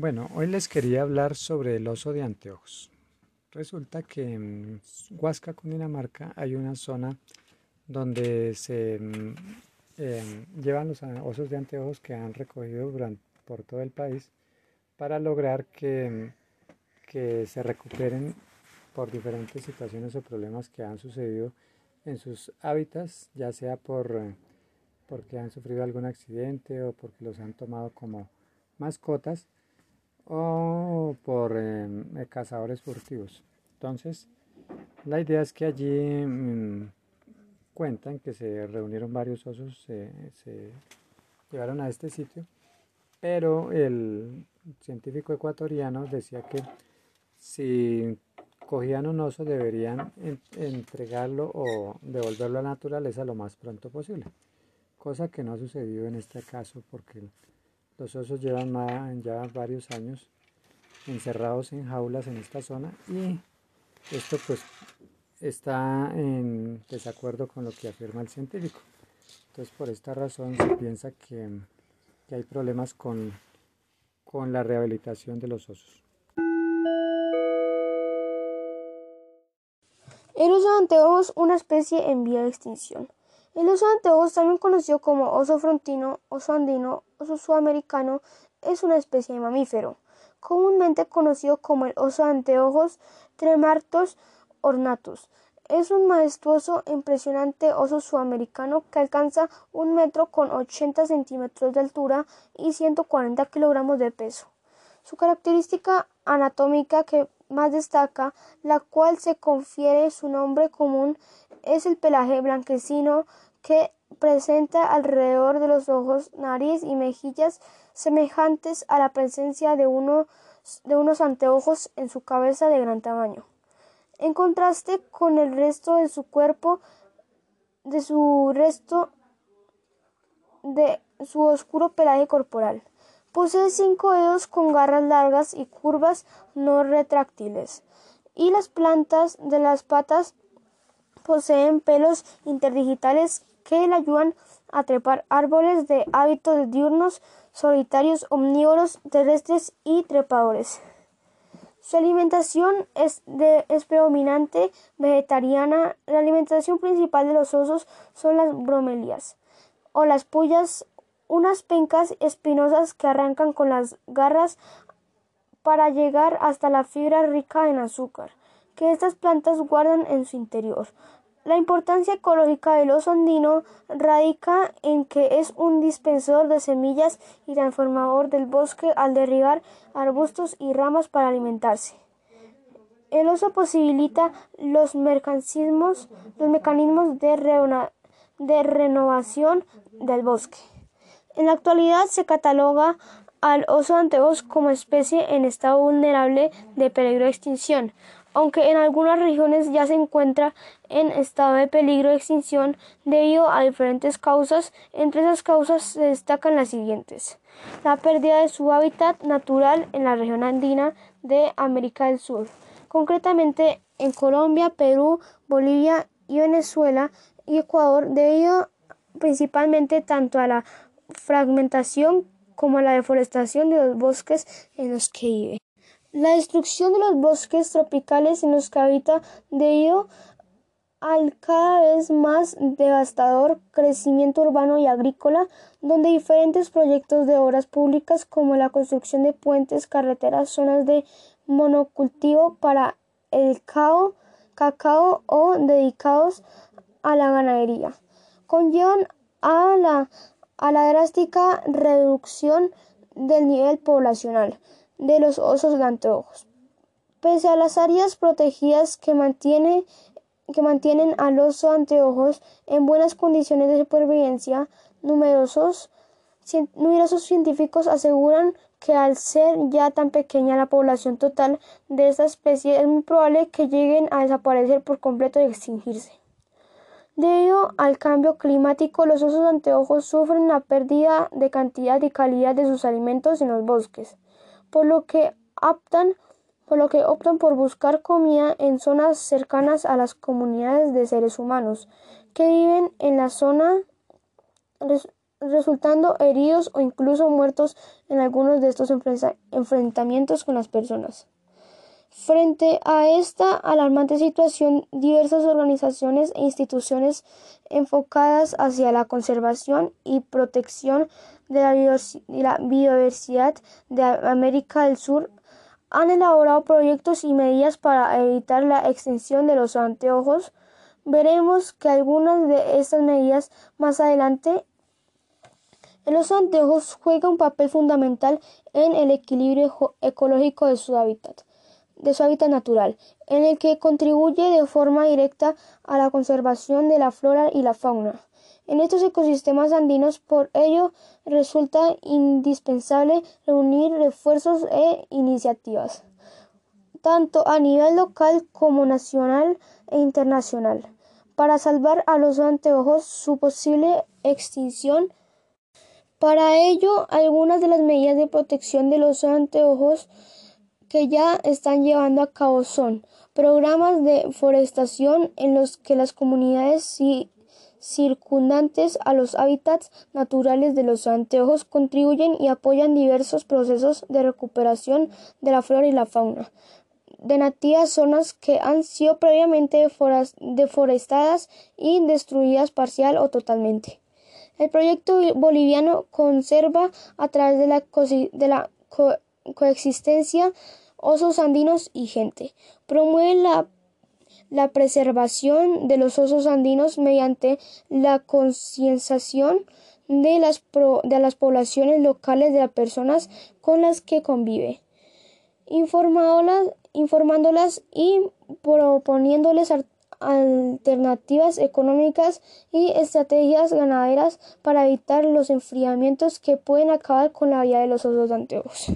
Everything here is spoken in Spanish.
Bueno, hoy les quería hablar sobre el oso de anteojos. Resulta que en Huasca, Cundinamarca, hay una zona donde se mm, em, llevan los osos de anteojos que han recogido por todo el país para lograr que, que se recuperen por diferentes situaciones o problemas que han sucedido en sus hábitats, ya sea por eh, porque han sufrido algún accidente o porque los han tomado como mascotas o por em, eh, cazadores furtivos. Entonces, la idea es que allí mm, cuentan que se reunieron varios osos, se llevaron a este sitio, pero el científico ecuatoriano decía que si cogían un oso deberían entregarlo o devolverlo a la naturaleza lo más pronto posible, cosa que no ha sucedido en este caso porque los osos llevan ya varios años encerrados en jaulas en esta zona y esto pues está en desacuerdo con lo que afirma el científico. Entonces por esta razón se piensa que, hay problemas con, con la rehabilitación de los osos. El oso de anteojos, una especie en vía de extinción. El oso de anteojos, también conocido como oso frontino, oso andino, oso sudamericano, es una especie de mamífero, comúnmente conocido como el oso de anteojos Tremartos ornatus. Es un majestuoso impresionante oso sudamericano que alcanza un metro con 80 centímetros de altura y 140 kilogramos de peso. Su característica anatómica que más destaca, la cual se confiere su nombre común, es el pelaje blanquecino que presenta alrededor de los ojos, nariz y mejillas semejantes a la presencia de, de unos anteojos en su cabeza de gran tamaño. En contraste con el resto de su cuerpo, de su resto de su oscuro pelaje corporal. Posee cinco dedos con garras largas y curvas no retráctiles, y las plantas de las patas poseen pelos interdigitales que le ayudan a trepar árboles de hábitos diurnos, solitarios, omnívoros, terrestres y trepadores. Su alimentación es, predominante vegetariana. La alimentación principal de los osos son las bromelias o las pullas, unas pencas espinosas que arrancan con las garras para llegar hasta la fibra rica en azúcar que estas plantas guardan en su interior. La importancia ecológica del oso andino radica en que es un dispensador de semillas y transformador del bosque al derribar arbustos y ramas para alimentarse. El oso posibilita los, mecanismos, los mecanismos de, de renovación del bosque. En la actualidad se cataloga al oso anteojos como especie en estado vulnerable de peligro de extinción, aunque en algunas regiones ya se encuentra en estado de peligro de extinción debido a diferentes causas. Entre esas causas se destacan las siguientes. La pérdida de su hábitat natural en la región andina de América del Sur, concretamente en Colombia, Perú, Bolivia y Venezuela y Ecuador, debido principalmente tanto a la fragmentación como a la deforestación de los bosques en los que vive. La destrucción de los bosques tropicales en los que habita debido al cada vez más devastador crecimiento urbano y agrícola, donde diferentes proyectos de obras públicas como la construcción de puentes, carreteras, zonas de monocultivo para el cao, cacao o dedicados a la ganadería, conllevan a la, a la drástica reducción del nivel poblacional de los osos anteojos. Pese a las áreas protegidas que, mantiene, que mantienen al oso anteojos en buenas condiciones de supervivencia, numerosos, numerosos científicos aseguran que al ser ya tan pequeña la población total de esta especie es muy probable que lleguen a desaparecer por completo y extinguirse. Debido al cambio climático, los osos anteojos sufren la pérdida de cantidad y calidad de sus alimentos en los bosques por lo que optan por lo que optan por buscar comida en zonas cercanas a las comunidades de seres humanos que viven en la zona resultando heridos o incluso muertos en algunos de estos enfrentamientos con las personas. Frente a esta alarmante situación, diversas organizaciones e instituciones enfocadas hacia la conservación y protección de la biodiversidad de América del Sur han elaborado proyectos y medidas para evitar la extinción de los anteojos. Veremos que algunas de estas medidas más adelante. Los anteojos juegan un papel fundamental en el equilibrio ecológico de su hábitat de su hábitat natural, en el que contribuye de forma directa a la conservación de la flora y la fauna. En estos ecosistemas andinos, por ello, resulta indispensable reunir refuerzos e iniciativas, tanto a nivel local como nacional e internacional, para salvar a los anteojos su posible extinción. Para ello, algunas de las medidas de protección de los anteojos que ya están llevando a cabo son programas de forestación en los que las comunidades circundantes a los hábitats naturales de los anteojos contribuyen y apoyan diversos procesos de recuperación de la flora y la fauna de nativas zonas que han sido previamente deforestadas y destruidas parcial o totalmente. El proyecto boliviano conserva a través de la, de la coexistencia osos andinos y gente. Promueve la, la preservación de los osos andinos mediante la concienciación de las, de las poblaciones locales de las personas con las que convive, informándolas y proponiéndoles alternativas económicas y estrategias ganaderas para evitar los enfriamientos que pueden acabar con la vida de los osos anteojos.